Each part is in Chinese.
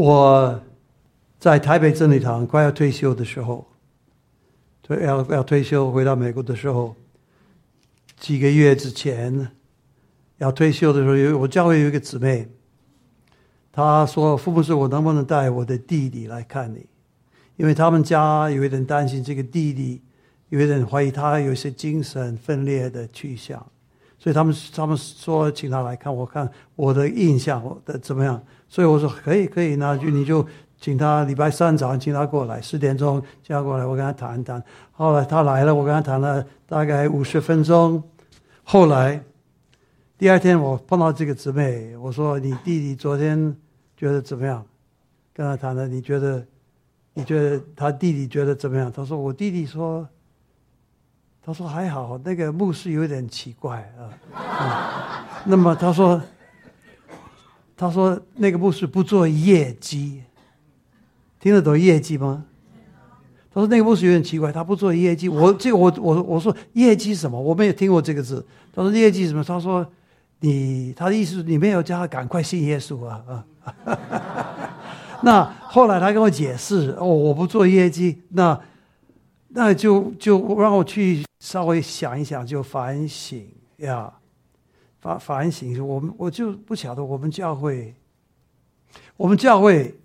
我在台北真理堂快要退休的时候，退要要退休回到美国的时候，几个月之前要退休的时候，有我教会有一个姊妹，她说：“父母师，我能不能带我的弟弟来看你？因为他们家有一点担心这个弟弟，有一点怀疑他有一些精神分裂的趋向，所以他们他们说请他来看。我看我的印象我的怎么样？所以我说可以可以，那就你就请他礼拜三早上请他过来，十点钟叫他过来，我跟他谈一谈。后来他来了，我跟他谈了大概五十分钟。后来第二天我碰到这个姊妹，我说你弟弟昨天觉得怎么样？跟他谈了，你觉得？你觉得他弟弟觉得怎么样？他说：“我弟弟说，他说还好，那个牧师有点奇怪啊。那么他说，他说那个牧师不做业绩，听得懂业绩吗？他说那个牧师有点奇怪，他不做业绩。我这我我我说业绩什么？我没有听过这个字。他说业绩什么？他说你他的意思你没有叫他赶快信耶稣啊啊。”那后来他跟我解释哦，我不做业绩，那那就就让我去稍微想一想，就反省呀，反反省。我们我就不晓得我们教会，我们教会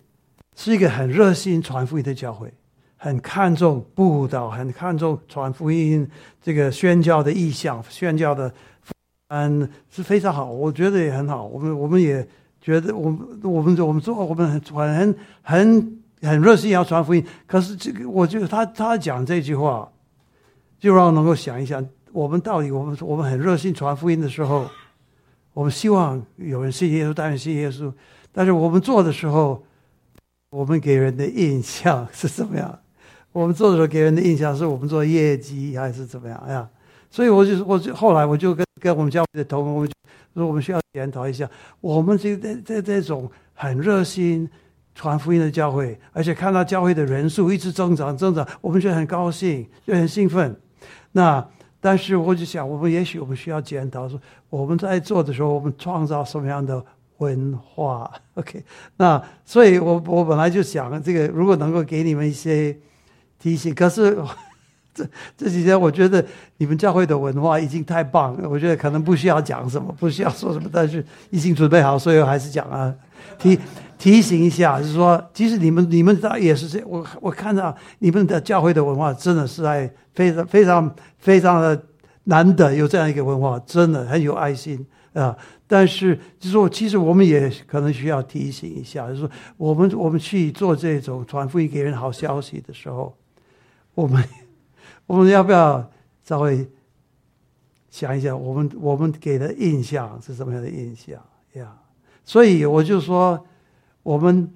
是一个很热心传福音的教会，很看重布道，很看重传福音这个宣教的意向，宣教的嗯是非常好，我觉得也很好。我们我们也。觉得我们我们我们做我们很很很很热心要传福音，可是这个我觉得他他讲这句话，就让我能够想一想，我们到底我们我们很热心传福音的时候，我们希望有人信耶稣，当然信耶稣，但是我们做的时候，我们给人的印象是怎么样？我们做的时候给人的印象是我们做业绩还是怎么样呀？所以我就我就后来我就跟跟我们教会的同工，我们就说我们需要检讨一下，我们这这这这种很热心传福音的教会，而且看到教会的人数一直增长增长，我们就很高兴，就很兴奋。那但是我就想，我们也许我们需要检讨，说我们在做的时候，我们创造什么样的文化？OK？那所以我我本来就想，这个如果能够给你们一些提醒，可是。这这几天，我觉得你们教会的文化已经太棒了。我觉得可能不需要讲什么，不需要说什么，但是已经准备好，所以我还是讲啊，提提醒一下，就是说，即使你们你们也是这，我我看到你们的教会的文化真的是在非常非常非常的难得有这样一个文化，真的很有爱心啊。但是就说，其实我们也可能需要提醒一下，就是说，我们我们去做这种传福音给人好消息的时候，我们。我们要不要稍微想一想，我们我们给的印象是什么样的印象呀？所以我就说，我们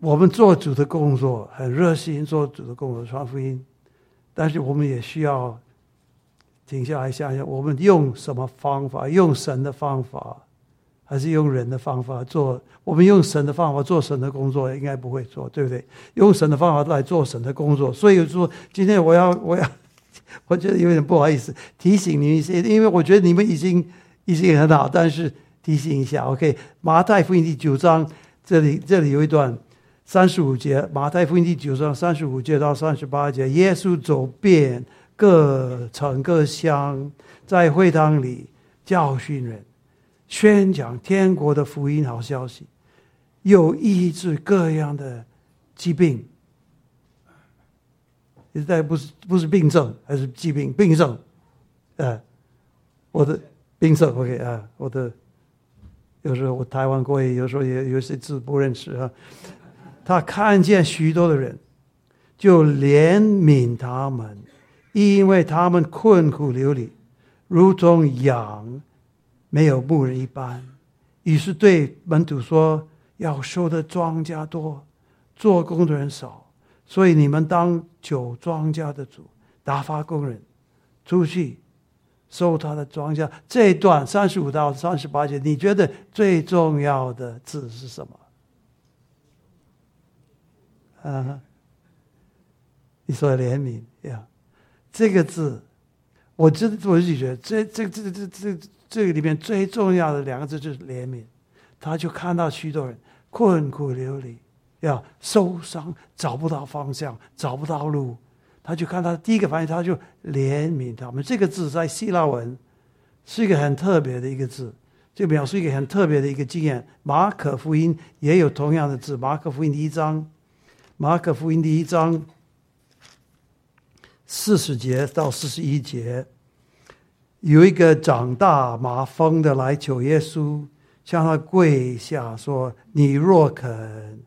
我们做主的工作很热心，做主的工作传福音，但是我们也需要停下来想想，我们用什么方法，用神的方法。还是用人的方法做，我们用神的方法做神的工作，应该不会做，对不对？用神的方法来做神的工作，所以说今天我要，我要，我觉得有点不好意思提醒你一些，因为我觉得你们已经已经很好，但是提醒一下，OK？马太福音第九章这里这里有一段三十五节，马太福音第九章三十五节到三十八节，耶稣走遍各城各乡，在会堂里教训人。宣讲天国的福音好消息，有医治各样的疾病。现在不是不是病症，还是疾病病症？呃，我的病症 OK 啊，我的有时候我台湾过去，有时候也有些字不认识啊。他看见许多的人，就怜悯他们，因为他们困苦流离，如同羊。没有牧人一般，于是对门徒说：“要收的庄稼多，做工的人少，所以你们当酒庄稼的主，打发工人出去收他的庄稼。”这一段三十五到三十八节，你觉得最重要的字是什么？啊，你说怜悯呀，这个字，我真我自己觉得，这这这这这。这个里面最重要的两个字就是怜悯，他就看到许多人困苦流离，要受伤，找不到方向，找不到路。他就看他第一个反应，他就怜悯他们。这个字在希腊文是一个很特别的一个字，就表示一个很特别的一个经验。马可福音也有同样的字，马可福音第一章，马可福音第一章四十节到四十一节，有一个长大麻风的来求耶稣，向他跪下说：“你若肯，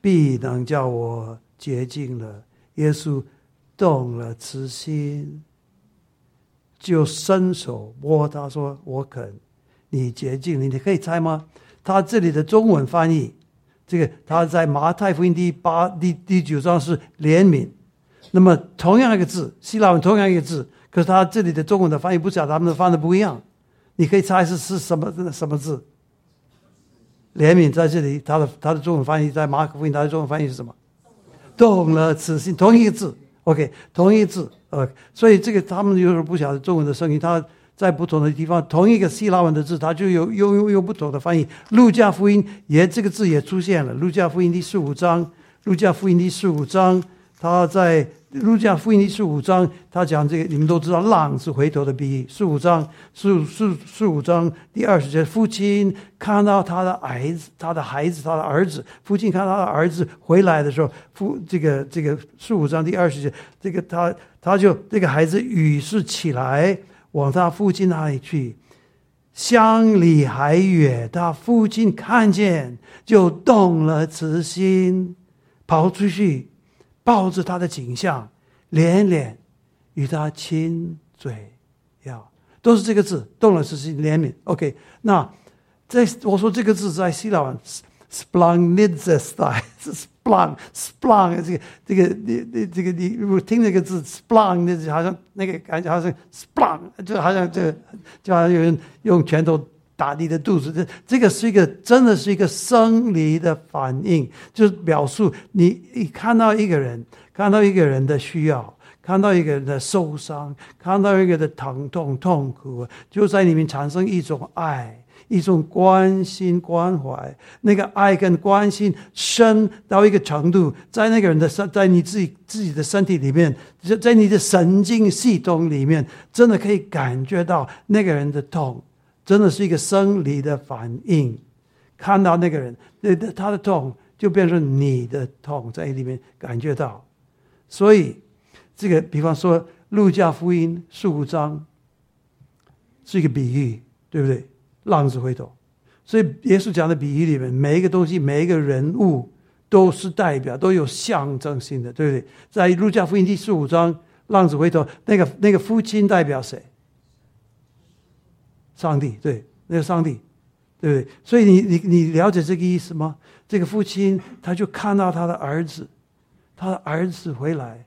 必能叫我洁净了。”耶稣。动了慈心，就伸手摸他，说：“我肯，你洁净你。”你可以猜吗？他这里的中文翻译，这个他在马太福音第八、第第九章是怜悯。那么同样一个字，希腊文同样一个字，可是他这里的中文的翻译不晓得他们的翻的不一样。你可以猜是是什么什么字？怜悯在这里，他的他的中文翻译在马可福音，他的中文翻译是什么？动了慈心，同一个字。OK，同一字，呃，所以这个他们就是不晓得中文的声音，他在不同的地方，同一个希腊文的字，他就有有有有不同的翻译。路加福音也这个字也出现了，路加福音第十五章，路加福音第十五章，他在。路加福音第十五章，他讲这个，你们都知道，浪是回头的比喻。十五章，十十十五章第二十节，父亲看到他的孩子，他的孩子，他的儿子，父亲看到他的儿子回来的时候，父这个这个十五章第二十节，这个他他就这个孩子于是起来往他父亲那里去，乡里还远，他父亲看见就动了慈心，跑出去。抱着他的景象，连连与他亲嘴，要，都是这个字，动了是怜悯。OK，那在我说这个字在希腊文 s p l a n g n i d s t y 是 s p l a n g s p l a n g 这个这个你你这个你如果听这个字 s p l a n g 那好像那个感觉好像 s p l a n g 就好像这就好像有人用拳头。打你的肚子，这这个是一个真的是一个生理的反应，就是表述你一看到一个人，看到一个人的需要，看到一个人的受伤，看到一个人的疼痛痛苦，就在里面产生一种爱，一种关心关怀。那个爱跟关心深到一个程度，在那个人的身，在你自己自己的身体里面，在在你的神经系统里面，真的可以感觉到那个人的痛。真的是一个生理的反应，看到那个人，那他的痛就变成你的痛，在里面感觉到。所以，这个比方说《路加福音》十五章是一个比喻，对不对？浪子回头，所以耶稣讲的比喻里面，每一个东西、每一个人物都是代表，都有象征性的，对不对？在《路加福音》第十五章，浪子回头，那个那个父亲代表谁？上帝对那个上帝，对不对？所以你你你了解这个意思吗？这个父亲他就看到他的儿子，他的儿子回来，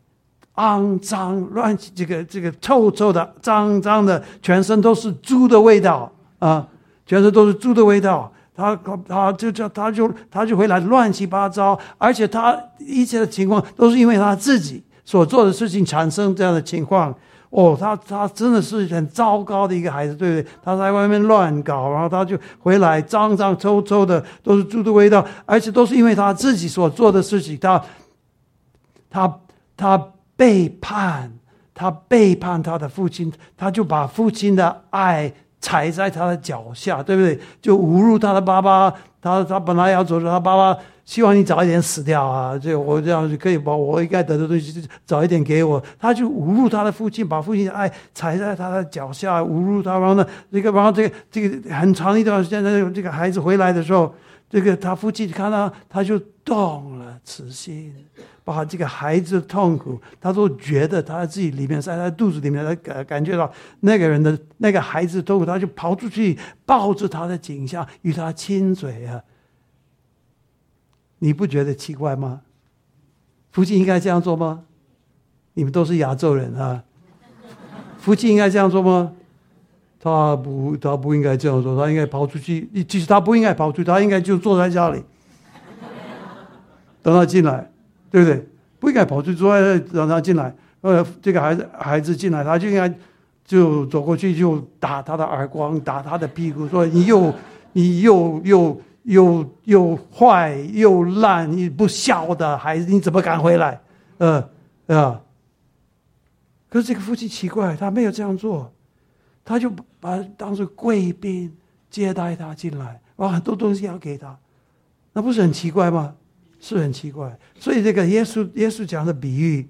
肮脏乱，这个这个臭臭的，脏脏的，全身都是猪的味道啊，全身都是猪的味道。他他就叫他就他就回来乱七八糟，而且他一切的情况都是因为他自己所做的事情产生这样的情况。哦，他他真的是很糟糕的一个孩子，对不对？他在外面乱搞，然后他就回来脏脏臭臭的，都是猪的味道，而且都是因为他自己所做的事情，他他他背叛，他背叛他的父亲，他就把父亲的爱踩在他的脚下，对不对？就侮辱他的爸爸，他他本来要走着，他爸爸。希望你早一点死掉啊！这我这样就可以把我应该得的东西早一点给我。他就侮辱他的父亲，把父亲的爱踩在他的脚下，侮辱他。然后呢，这个然后这个这个很长一段时间，他这个孩子回来的时候，这个他父亲看到他就动了慈心，把这个孩子的痛苦，他都觉得他自己里面在肚子里面，他感感觉到那个人的那个孩子痛苦，他就跑出去抱着他的颈项，与他亲嘴啊。你不觉得奇怪吗？父亲应该这样做吗？你们都是亚洲人啊，父亲应该这样做吗？他不，他不应该这样做，他应该跑出去。其实他不应该跑出去，他应该就坐在家里，等他进来，对不对？不应该跑出去，让他进来。呃，这个孩子孩子进来，他就应该就走过去，就打他的耳光，打他的屁股，说你又你又又。又又坏又烂，你不孝的孩子，你怎么敢回来？呃啊！可是这个父亲奇怪，他没有这样做，他就把当做贵宾接待他进来，把很多东西要给他，那不是很奇怪吗？是很奇怪。所以这个耶稣耶稣讲的比喻，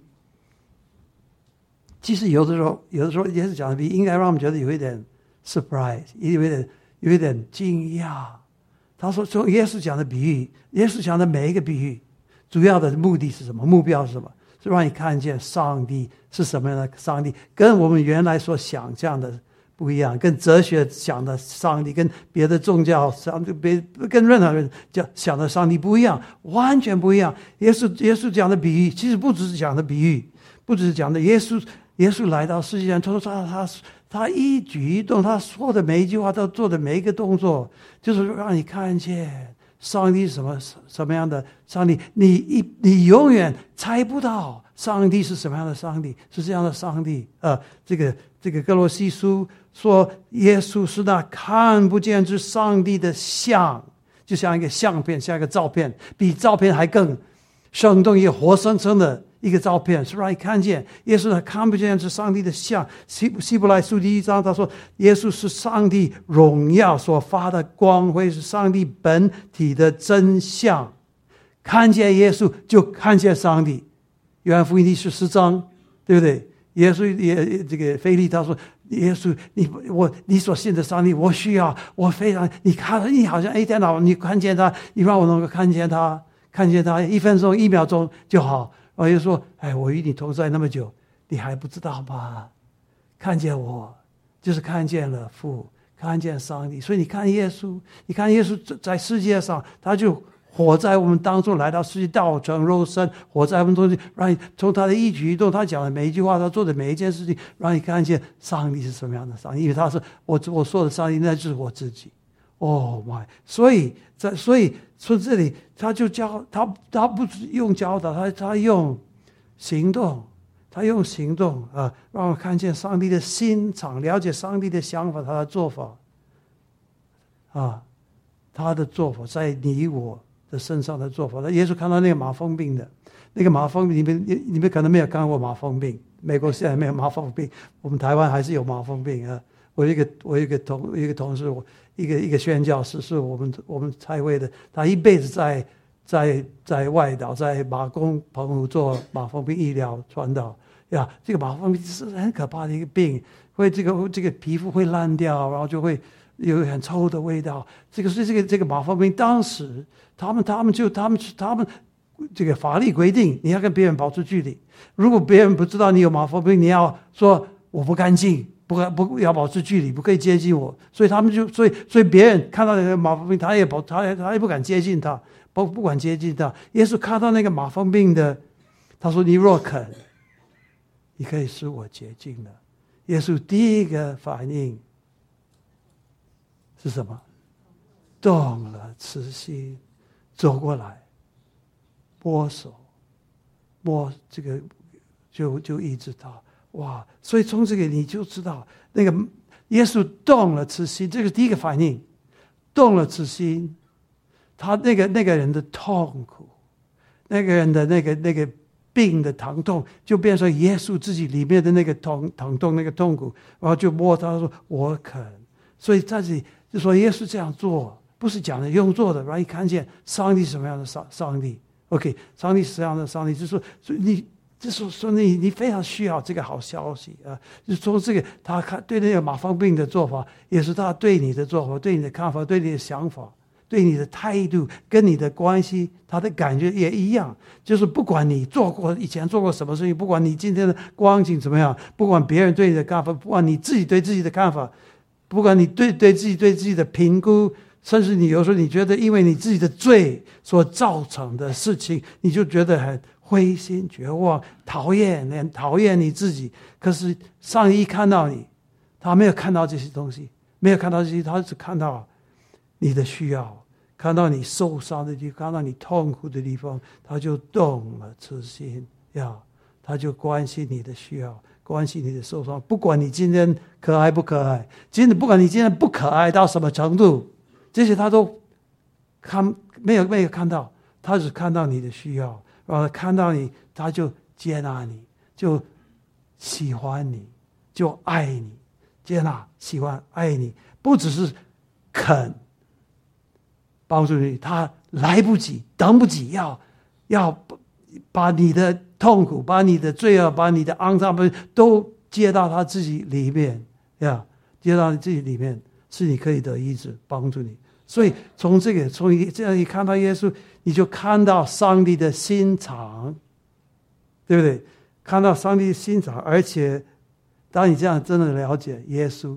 其实有的时候有的时候耶稣讲的比喻，应该让我们觉得有一点 surprise，有一点有一点惊讶。他说：“从耶稣讲的比喻，耶稣讲的每一个比喻，主要的目的是什么？目标是什么？是让你看见上帝是什么样的上帝，跟我们原来所想象的不一样，跟哲学想的上帝，跟别的宗教上帝，别跟任何人讲想的上帝不一样，完全不一样。耶稣耶稣讲的比喻，其实不只是讲的比喻，不只是讲的耶稣耶稣来到世界上，他说他他。”他一举一动，他说的每一句话，他做的每一个动作，就是让你看见上帝什么什么样的上帝。你一你永远猜不到上帝是什么样的上帝，是这样的上帝。呃，这个这个哥罗西书说，耶稣是那看不见之上帝的像，就像一个相片，像一个照片，比照片还更生动，也活生生的。一个照片是让你看见耶稣，看不见是上帝的像。希希伯来书第一章他说，耶稣是上帝荣耀所发的光辉，是上帝本体的真相。看见耶稣就看见上帝。约翰福音第十四章，对不对？耶稣也这个菲利他说，耶稣你我你所信的上帝，我需要，我非常你看你好像一天到晚你看见他，你让我能够看见他，看见他一分钟一秒钟就好。我就说：“哎，我与你同在那么久，你还不知道吗？看见我，就是看见了父，看见上帝。所以你看耶稣，你看耶稣在世界上，他就活在我们当中，来到世界道成肉身，活在我们中间，让你从他的一举一动，他讲的每一句话，他做的每一件事情，让你看见上帝是什么样的上帝。因为他是我我说的上帝，那就是我自己。Oh my！所以在所以。”从这里，他就教他，他不用教导，他他用行动，他用行动啊，让我看见上帝的心肠，了解上帝的想法，他的做法啊，他的做法在你我的身上的做法。那耶稣看到那个马蜂病的，那个马蜂，你们你你们可能没有看过马蜂病，美国现在没有马蜂病，我们台湾还是有马蜂病啊。我一个我一个同一个同事，我一个一个宣教师，是我们我们差会的。他一辈子在在在外岛，在马公澎湖做马蜂病医疗传导呀。这个马蜂病是很可怕的一个病，会这个这个皮肤会烂掉，然后就会有很臭的味道。这个是这个这个马蜂病，当时他们他们就他们他们这个法律规定，你要跟别人保持距离。如果别人不知道你有马蜂病，你要说我不干净。不不要保持距离，不可以接近我，所以他们就所以所以别人看到那个马蜂病，他也保他也他也不敢接近他，不不管接近他。耶稣看到那个马蜂病的，他说：“你若肯，你可以使我洁净的。”耶稣第一个反应是什么？动了慈心，走过来，摸手，摸这个，就就一直到。哇！所以从这个你就知道，那个耶稣动了慈心，这个第一个反应，动了慈心，他那个那个人的痛苦，那个人的那个那个病的疼痛，就变成耶稣自己里面的那个痛疼痛那个痛苦，然后就摸他说：“我肯。”所以在这里就说耶稣这样做，不是讲的用做的，然后一看见上帝什么样的上上帝，OK，上帝是这样的上帝，就是说，所以你。就是说，你你非常需要这个好消息啊！就从这个他看对那个马蜂病的做法，也是他对你的做法、对你的看法、对你的想法、对你的态度跟你的关系，他的感觉也一样。就是不管你做过以前做过什么事情，不管你今天的光景怎么样，不管别人对你的看法，不管你自己对自己的看法，不管你对对自己对自己的评估，甚至你有时候你觉得因为你自己的罪所造成的事情，你就觉得很。灰心绝望，讨厌，连讨厌你自己。可是上帝一看到你，他没有看到这些东西，没有看到这些，他只看到你的需要，看到你受伤的地方，看到你痛苦的地方，他就动了慈心，呀，他就关心你的需要，关心你的受伤。不管你今天可爱不可爱，今天不管你今天不可爱到什么程度，这些他都看没有没有看到，他只看到你的需要，然后看到你，他就接纳你，就喜欢你，就爱你，接纳、喜欢、爱你，不只是肯帮助你，他来不及、等不及，要要把你的痛苦、把你的罪恶、把你的肮脏都接到他自己里面，呀，接到你自己里面，是你可以得医治，帮助你。所以从这个从这样一看到耶稣，你就看到上帝的心肠，对不对？看到上帝的心肠，而且当你这样真的了解耶稣，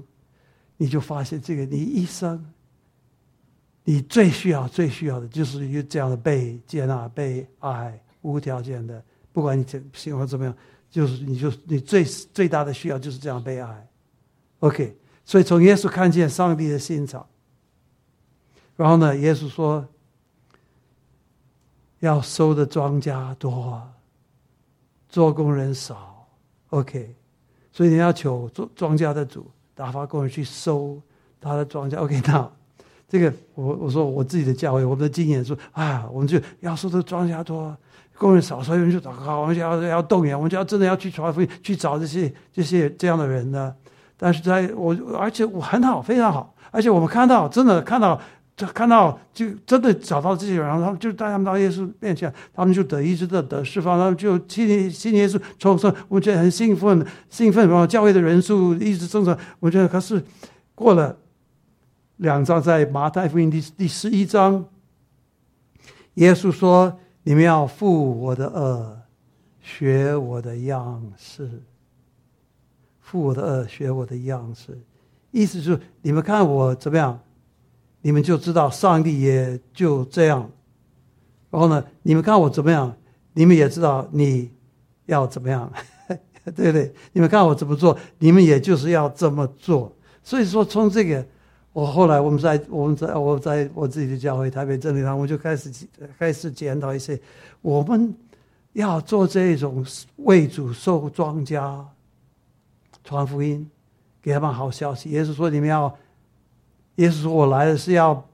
你就发现这个你一生，你最需要最需要的就是有这样的被接纳、被爱、无条件的，不管你怎喜欢怎么样，就是你就你最最大的需要就是这样被爱。OK，所以从耶稣看见上帝的心肠。然后呢？耶稣说：“要收的庄稼多，做工人少。”OK，所以你要求做庄稼的主打发工人去收他的庄稼。OK，那这个我我说我自己的教会，我们的经验说啊，我们就要说的庄稼多，工人少，所以我们就祷告，我们就要要动员，我们就要真的要去传福音，去找这些这些这样的人呢。但是在我而且我很好，非常好，而且我们看到真的看到。就看到，就真的找到这些人，然后他们就带他们到耶稣面前，他们就得一直的得释放，他们就信信耶稣重生。我觉得很兴奋，兴奋。然后教会的人数一直增长。我觉得可是过了两章，在马太福音第第十一章，耶稣说：“你们要负我的恶，学我的样式。负我的恶，学我的样式。”意思是你们看我怎么样？你们就知道上帝也就这样，然后呢，你们看我怎么样，你们也知道你要怎么样，对不对？你们看我怎么做，你们也就是要这么做。所以说，从这个，我后来我们在我们在我在我自己的教会台北真理堂，我就开始开始检讨一些，我们要做这种为主受庄稼、传福音，给他们好消息。也是说，你们要。耶稣说：“我来的是要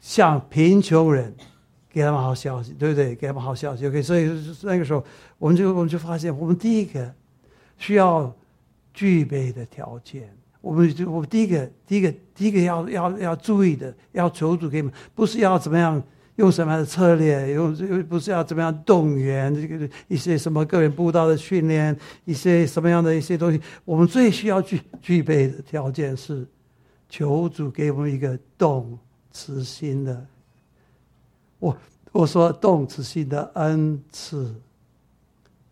向贫穷人给他们好消息，对不对？给他们好消息。OK，所以那个时候，我们就我们就发现，我们第一个需要具备的条件，我们就我们第一个第一个第一个要要要注意的，要求主给我们，不是要怎么样用什么样的策略，用又不是要怎么样动员这个一些什么个人步道的训练，一些什么样的一些东西，我们最需要具具备的条件是。”求主给我们一个动慈心的，我我说动慈心的恩赐，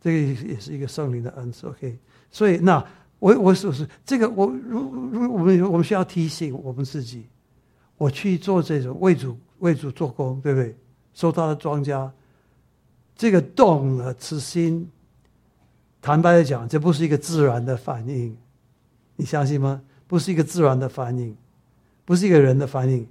这个也是一个圣灵的恩赐。OK，所以那我我说是这个，我如如我们我们需要提醒我们自己，我去做这种为主为主做工，对不对？收他的庄稼，这个动了慈心，坦白的讲，这不是一个自然的反应，你相信吗？不是一个自然的反应，不是一个人的反应。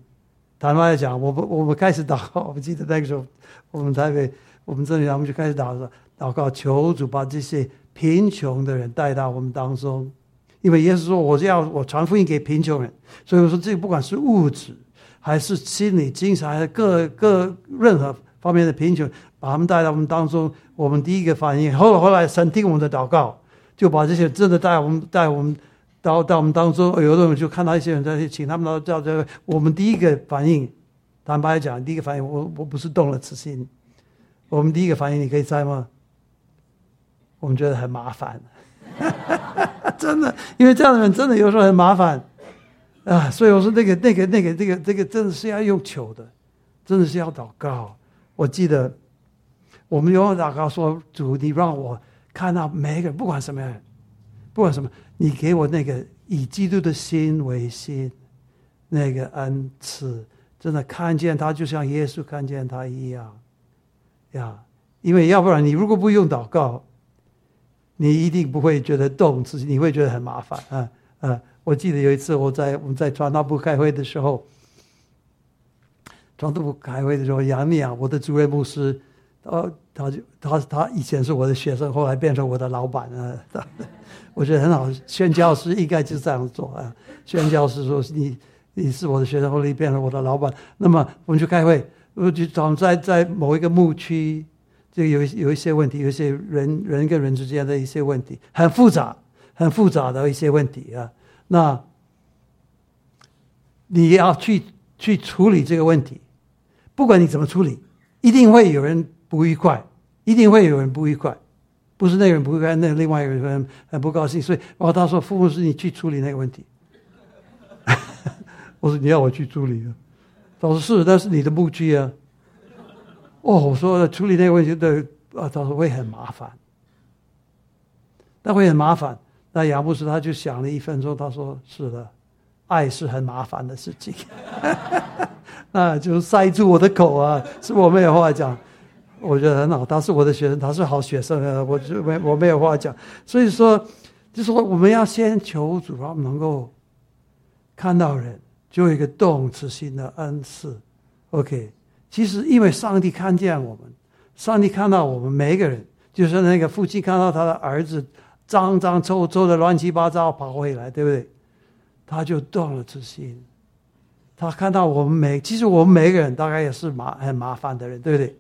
坦白来讲，我们我们开始祷告，我记得那个时候，我们台北，我们这里，我们就开始祷告，祷告求主把这些贫穷的人带到我们当中。因为耶稣说，我要我传福音给贫穷人，所以我说这个不管是物质，还是心理、精神，还是各各任何方面的贫穷，把他们带到我们当中。我们第一个反应，后来后来神听我们的祷告，就把这些真的带我们带我们。到到我们当中，有的人就看到一些人在请他们到到这，我们第一个反应，坦白讲，第一个反应，我我不是动了慈心，我们第一个反应，你可以猜吗？我们觉得很麻烦，真的，因为这样的人真的有时候很麻烦啊，所以我说那个那个那个这个这个真的是要用求的，真的是要祷告。我记得我们永远祷告说：主，你让我看到每一个人，不管什么样，不管什么。你给我那个以基督的心为心，那个恩赐，真的看见他就像耶稣看见他一样，呀！因为要不然你如果不用祷告，你一定不会觉得动，自己你会觉得很麻烦啊啊！我记得有一次我在我们在传道部开会的时候，传道部开会的时候，杨丽啊，我的主任牧师，他，他就他他以前是我的学生，后来变成我的老板啊。我觉得很好，宣教师应该就这样做啊。宣教师说：“你你是我的学生，后来变成我的老板。那么我们去开会，我就找在在某一个牧区，就有有一些问题，有一些人人跟人之间的一些问题，很复杂、很复杂的一些问题啊。那你要去去处理这个问题，不管你怎么处理，一定会有人不愉快，一定会有人不愉快。不是那个人不愉快，那另外一个人很不高兴。所以，哦，他说：“父母是你去处理那个问题。”我说：“你要我去处理啊？”他说：“是，那是你的牧区啊。”哦，我说处理那个问题的啊，他说会很麻烦，那会很麻烦。那杨牧师他就想了一分钟，他说：“是的，爱是很麻烦的事情。”那就塞住我的口啊，是我没有话讲。我觉得很好，他是我的学生，他是好学生啊，我就没我没有话讲。所以说，就是说我们要先求主，让我们能够看到人，就有一个动词性的恩赐。OK，其实因为上帝看见我们，上帝看到我们每一个人，就是那个父亲看到他的儿子脏脏臭臭的乱七八糟跑回来，对不对？他就动了慈心。他看到我们每，其实我们每个人大概也是麻很麻烦的人，对不对？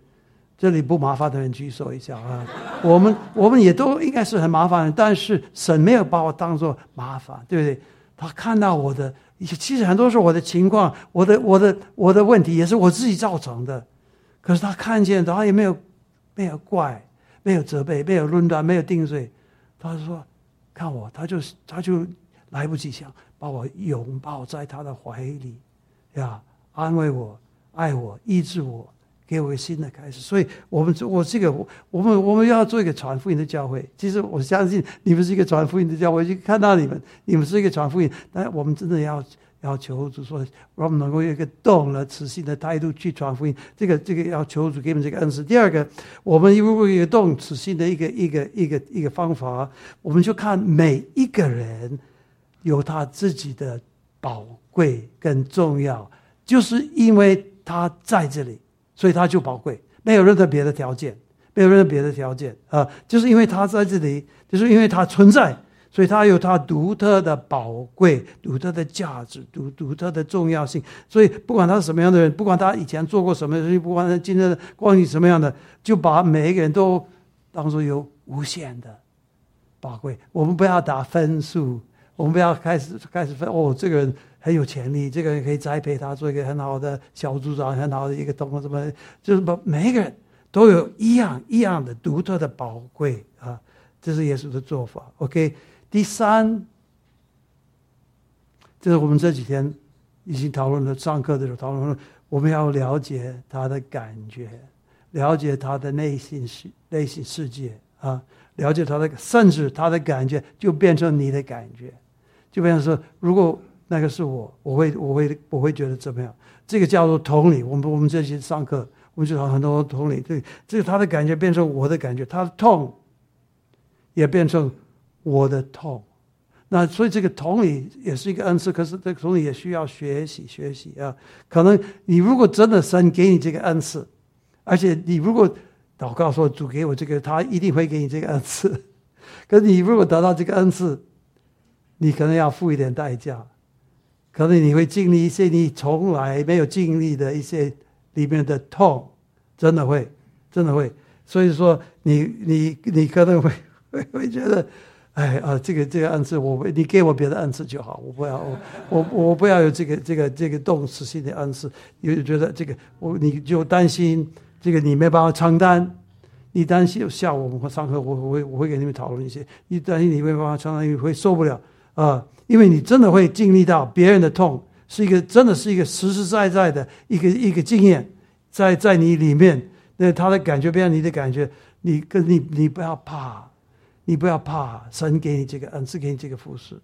这里不麻烦的人举手一下啊！我们我们也都应该是很麻烦的，但是神没有把我当做麻烦，对不对？他看到我的，其实很多时候我的情况，我的我的我的问题也是我自己造成的，可是他看见，他也没有没有怪，没有责备，没有论断，没有定罪，他说看我，他就他就来不及想把我拥抱在他的怀里，呀，安慰我，爱我，医治我。给我一个新的开始，所以我们我这个我们我们要做一个传福音的教会。其实我相信你们是一个传福音的教会，就看到你们，你们是一个传福音。但我们真的要要求主说，我们能够有一个动了慈心的态度去传福音。这个这个要求主给我们这个恩赐。第二个，我们如果有动慈心的一个一个一个一个方法，我们就看每一个人有他自己的宝贵跟重要，就是因为他在这里。所以他就宝贵，没有任何别的条件，没有任何别的条件啊！就是因为他在这里，就是因为他存在，所以他有他独特的宝贵、独特的价值、独独特的重要性。所以不管他是什么样的人，不管他以前做过什么事情，不管他今天关于什么样的，就把每一个人都当做有无限的宝贵。我们不要打分数，我们不要开始开始分哦，这个人。很有潜力，这个人可以栽培他做一个很好的小组长，很好的一个同什么，就是把每一个人都有一样一样的独特的宝贵啊，这是耶稣的做法。OK，第三，这是我们这几天已经讨论了，上课的时候讨论了，我们要了解他的感觉，了解他的内心世内心世界啊，了解他的，甚至他的感觉就变成你的感觉，就变成说如果。那个是我，我会，我会，我会觉得怎么样？这个叫做同理。我们我们这些上课，我们就讲很多同理。对，这个他的感觉变成我的感觉，他的痛也变成我的痛。那所以这个同理也是一个恩赐，可是这个同理也需要学习学习啊。可能你如果真的神给你这个恩赐，而且你如果祷告说主给我这个，他一定会给你这个恩赐。可是你如果得到这个恩赐，你可能要付一点代价。可能你会经历一些你从来没有经历的一些里面的痛，真的会，真的会。所以说，你你你可能会会 会觉得，哎啊，这个这个恩赐，我你给我别的恩赐就好，我不要我我我不要有这个这个这个动词性的恩赐。有觉得这个我你就担心这个你没办法承担，你担心下午我们上课我我会我会给你们讨论一些，你担心你没办法承担，你会受不了啊。因为你真的会经历到别人的痛，是一个真的是一个实实在在的一个一个经验，在在你里面，那他的感觉变成你的感觉，你跟你你不要怕，你不要怕，神给你这个恩赐，给你这个服饰。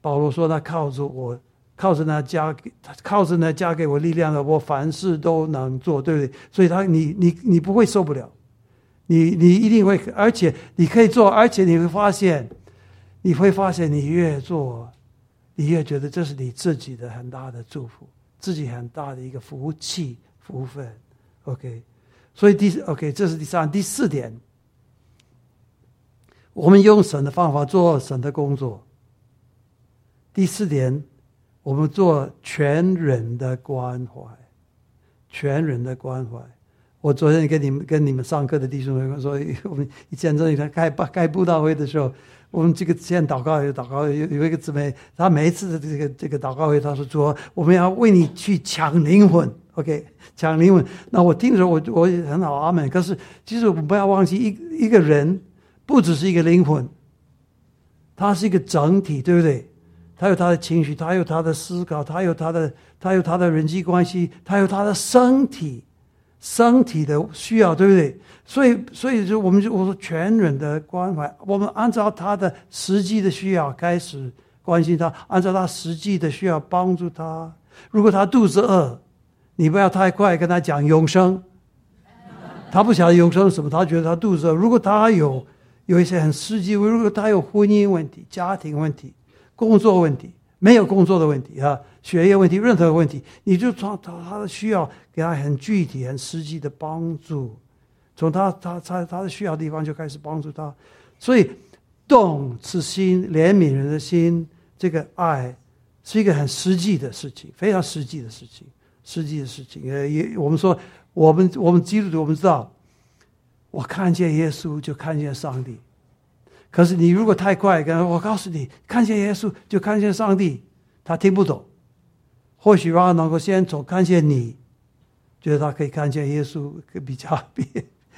保罗说他靠着我，靠着那加给，靠着那加给我力量的，我凡事都能做，对不对？所以他你你你不会受不了，你你一定会，而且你可以做，而且你会发现。你会发现，你越做，你越觉得这是你自己的很大的祝福，自己很大的一个福气、福分。OK，所以第 OK，这是第三、第四点。我们用神的方法做神的工作。第四点，我们做全人的关怀，全人的关怀。我昨天跟你们跟你们上课的弟兄们说，我们一见这一天开开布道会的时候，我们这个先祷告，有祷告，有有一个姊妹，她每一次的这个这个祷告会，她说说我们要为你去抢灵魂，OK，抢灵魂。那我听着，我我也很好，阿门。可是其实我们不要忘记，一一个人不只是一个灵魂，他是一个整体，对不对？他有他的情绪，他有他的思考，他有他的他有他的人际关系，他有他的身体。身体的需要，对不对？所以，所以就我们就我说全人的关怀，我们按照他的实际的需要开始关心他，按照他实际的需要帮助他。如果他肚子饿，你不要太快跟他讲永生，他不晓得永生是什么，他觉得他肚子饿。如果他有有一些很实际，如果他有婚姻问题、家庭问题、工作问题。没有工作的问题啊，学业问题，任何问题，你就从他他的需要给他很具体、很实际的帮助，从他他他他的需要地方就开始帮助他。所以，动是心，怜悯人的心，这个爱是一个很实际的事情，非常实际的事情，实际的事情。呃，也我们说，我们我们基督徒，我们知道，我看见耶稣就看见上帝。可是你如果太快，跟我告诉你，看见耶稣就看见上帝，他听不懂。或许让他能够先从看见你，觉得他可以看见耶稣，比较比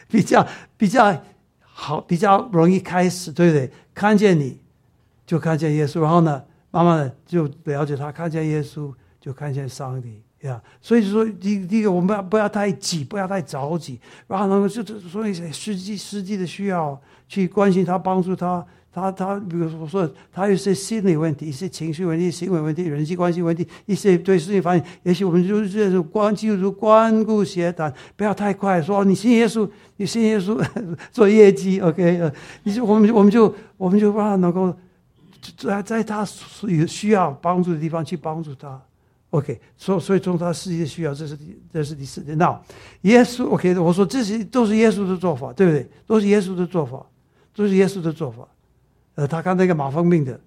比较比较好，比较容易开始，对不对？看见你就看见耶稣，然后呢，慢慢的就了解他，看见耶稣就看见上帝呀。所以说，第第一个，我们要不要太急，不要太着急，然后能够就就所以实际实际的需要。去关心他，帮助他，他他，比如说说，他有些心理问题，一些情绪问题、行为问题、人际关系问题，一些对事情反应，也许我们就是这种关记住关顾协谈，不要太快说你信耶稣，你信耶稣 做业绩，OK？呃，你就我们我们就我们就让他能够在在他有需要帮助的地方去帮助他，OK？所所以从他实际的需要，这是第这是第四点。那耶稣，OK？我说这些都是耶稣的做法，对不对？都是耶稣的做法。都是耶稣的做法，呃，他看那个马蜂病的，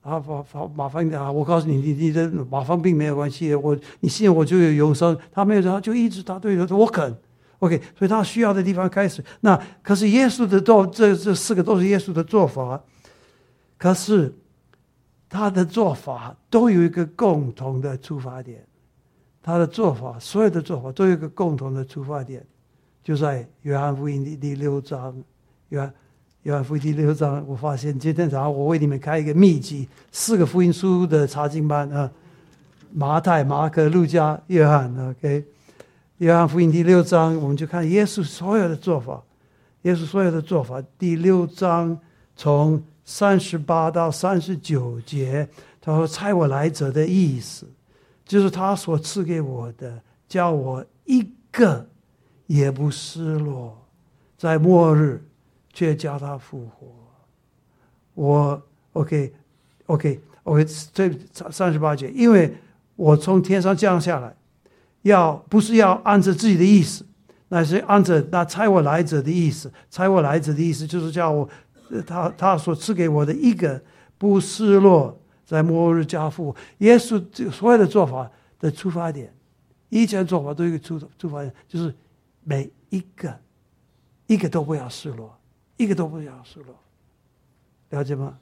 啊，马马马蜂病啊，我告诉你，你你的马蜂病没有关系，我你信我就有永生，他没有，他就一直他对的，我肯，OK，所以他需要的地方开始，那可是耶稣的做这这四个都是耶稣的做法，可是他的做法都有一个共同的出发点，他的做法所有的做法都有一个共同的出发点，就在约翰福音的第六章，约翰。约翰福音第六章，我发现今天早上我为你们开一个秘籍，四个福音书的查经班啊，马太、马可、路加、约翰。OK，约翰福音第六章，我们就看耶稣所有的做法，耶稣所有的做法。第六章从三十八到三十九节，他说：“猜我来者的意思，就是他所赐给我的，叫我一个也不失落，在末日。”却叫他复活。我 OK，OK，OK，这三十八节，因为我从天上降下来，要不是要按着自己的意思，那是按着那猜我来者的意思。猜我来者的意思就是叫我，他他所赐给我的一个不失落，在末日交付。耶稣所有的做法的出发点，一切做法都有一个出出发点，就是每一个一个都不要失落。一个都不要失落，了解吗？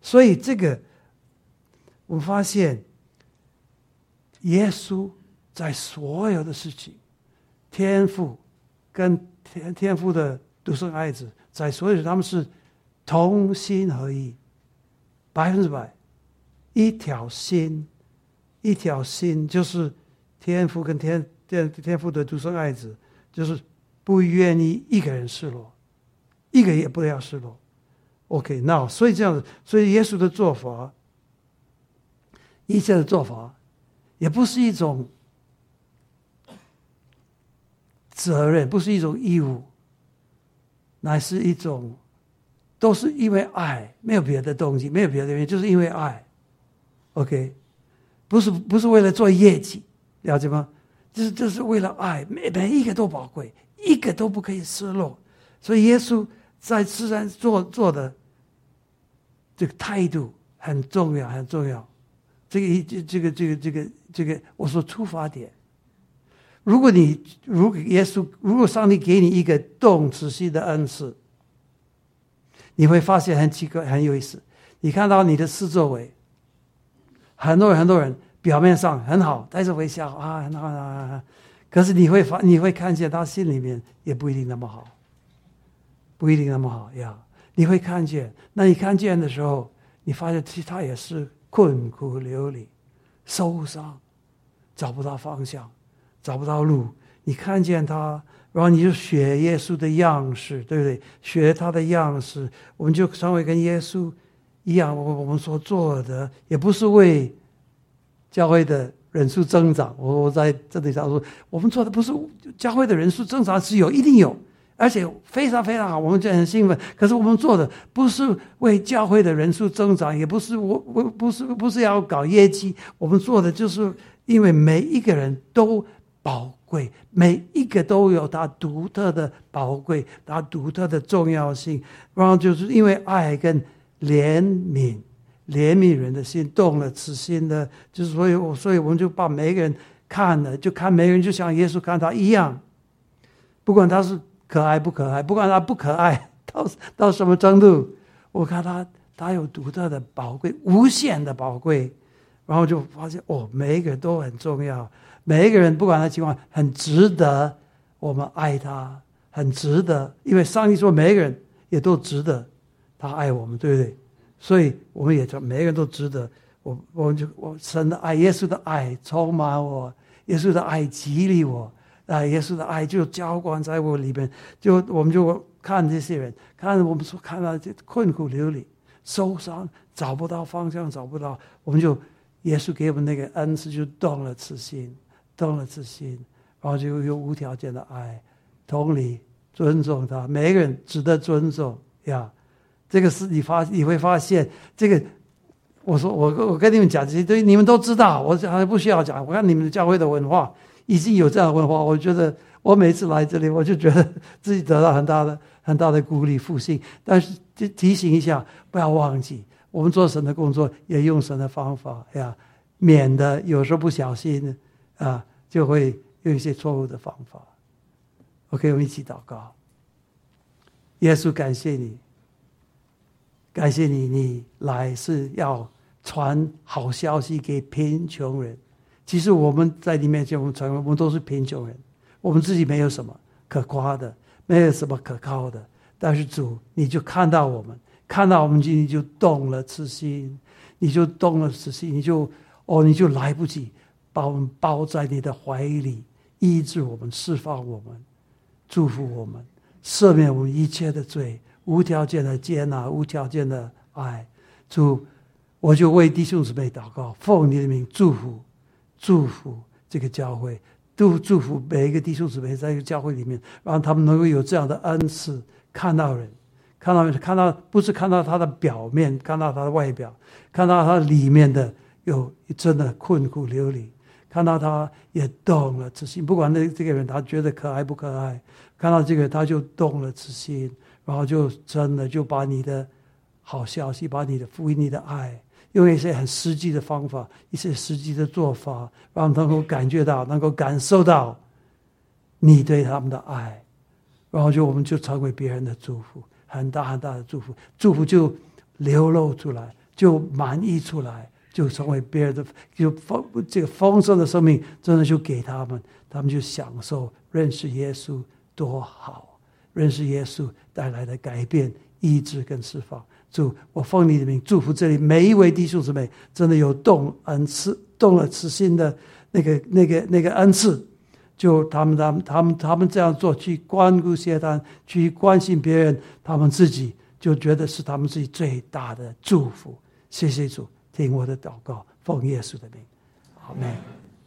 所以这个，我发现，耶稣在所有的事情，天父跟天天父的独生爱子，在所有他们是同心合一，百分之百，一条心，一条心，就是天父跟天天天父的独生爱子，就是不愿意一个人失落。一个也不要失落，OK，那所以这样子，所以耶稣的做法，一切的做法，也不是一种责任，不是一种义务，乃是一种，都是因为爱，没有别的动机，没有别的原因，就是因为爱，OK，不是不是为了做业绩，了解吗？就是这是为了爱，每每一个都宝贵，一个都不可以失落，所以耶稣。在自然做做的这个态度很重要，很重要。这个一这这个这个这个这个，我说出发点。如果你如果耶稣，如果上帝给你一个动词性的恩赐，你会发现很奇怪，很有意思。你看到你的四周围，很多人很多人表面上很好，带着微笑啊，很好啊，可是你会发你会看见他心里面也不一定那么好，不一定那么好呀。你会看见，那你看见的时候，你发现其实他也是困苦流离、受伤，找不到方向，找不到路。你看见他，然后你就学耶稣的样式，对不对？学他的样式，我们就成为跟耶稣一样。我我们所做的也不是为教会的人数增长。我我在这里讲说，我们做的不是教会的人数增长，是有一定有。而且非常非常好，我们就很兴奋。可是我们做的不是为教会的人数增长，也不是我我不是不是要搞业绩。我们做的就是因为每一个人都宝贵，每一个都有它独特的宝贵，它独特的重要性。然后就是因为爱跟怜悯，怜悯人的心动了慈心的，就是所以，我所以我们就把每个人看了，就看每个人就像耶稣看他一样，不管他是。可爱不可爱？不管他不可爱到到什么程度，我看他他有独特的宝贵，无限的宝贵，然后就发现哦，每一个人都很重要，每一个人不管他情况，很值得我们爱他，很值得，因为上帝说每一个人也都值得他爱我们，对不对？所以我们也说每个人都值得，我我们就我神的爱，耶稣的爱充满我，耶稣的爱激励我。啊，耶稣的爱就浇灌在我里边，就我们就看这些人，看我们说看到这困苦流离、受伤、找不到方向、找不到，我们就耶稣给我们那个恩赐，就动了慈心，动了慈心，然后就有无条件的爱、同理、尊重他，每一个人值得尊重呀。这个是你发你会发现，这个我说我我跟你们讲这些，对你们都知道，我好像不需要讲。我看你们教会的文化。已经有这样的文化，我觉得我每次来这里，我就觉得自己得到很大的、很大的鼓励、复兴。但是就提醒一下，不要忘记，我们做神的工作也用神的方法呀，免得有时候不小心啊，就会用一些错误的方法。OK，我们一起祷告。耶稣，感谢你，感谢你，你来是要传好消息给贫穷人。其实我们在你面前，我们承认我们都是贫穷人，我们自己没有什么可夸的，没有什么可靠的。但是主，你就看到我们，看到我们今天就动了慈心，你就动了慈心，你就哦，你就来不及把我们抱在你的怀里，医治我们，释放我们，祝福我们，赦免我们一切的罪，无条件的接纳，无条件的爱。主，我就为弟兄姊妹祷告，奉你的名祝福。祝福这个教会，都祝福每一个弟兄姊妹在一个教会里面，让他们能够有这样的恩赐，看到人，看到看到不是看到他的表面，看到他的外表，看到他里面的有真的困苦流离，看到他也动了慈心，不管那这个人他觉得可爱不可爱，看到这个他就动了慈心，然后就真的就把你的好消息，把你的福音，你的爱。用一些很实际的方法，一些实际的做法，让他们能够感觉到，能够感受到你对他们的爱，然后就我们就成为别人的祝福，很大很大的祝福，祝福就流露出来，就满溢出来，就成为别人的，就丰这个丰盛的生命，真的就给他们，他们就享受认识耶稣多好，认识耶稣带来的改变、医治跟释放。主，我奉你的名祝福这里每一位弟兄姊妹，真的有动恩赐、动了慈心的那个、那个、那个恩赐，就他们、他们、他们、他们这样做，去关顾谢丹，去关心别人，他们自己就觉得是他们自己最大的祝福。谢谢主，听我的祷告，奉耶稣的名，阿门。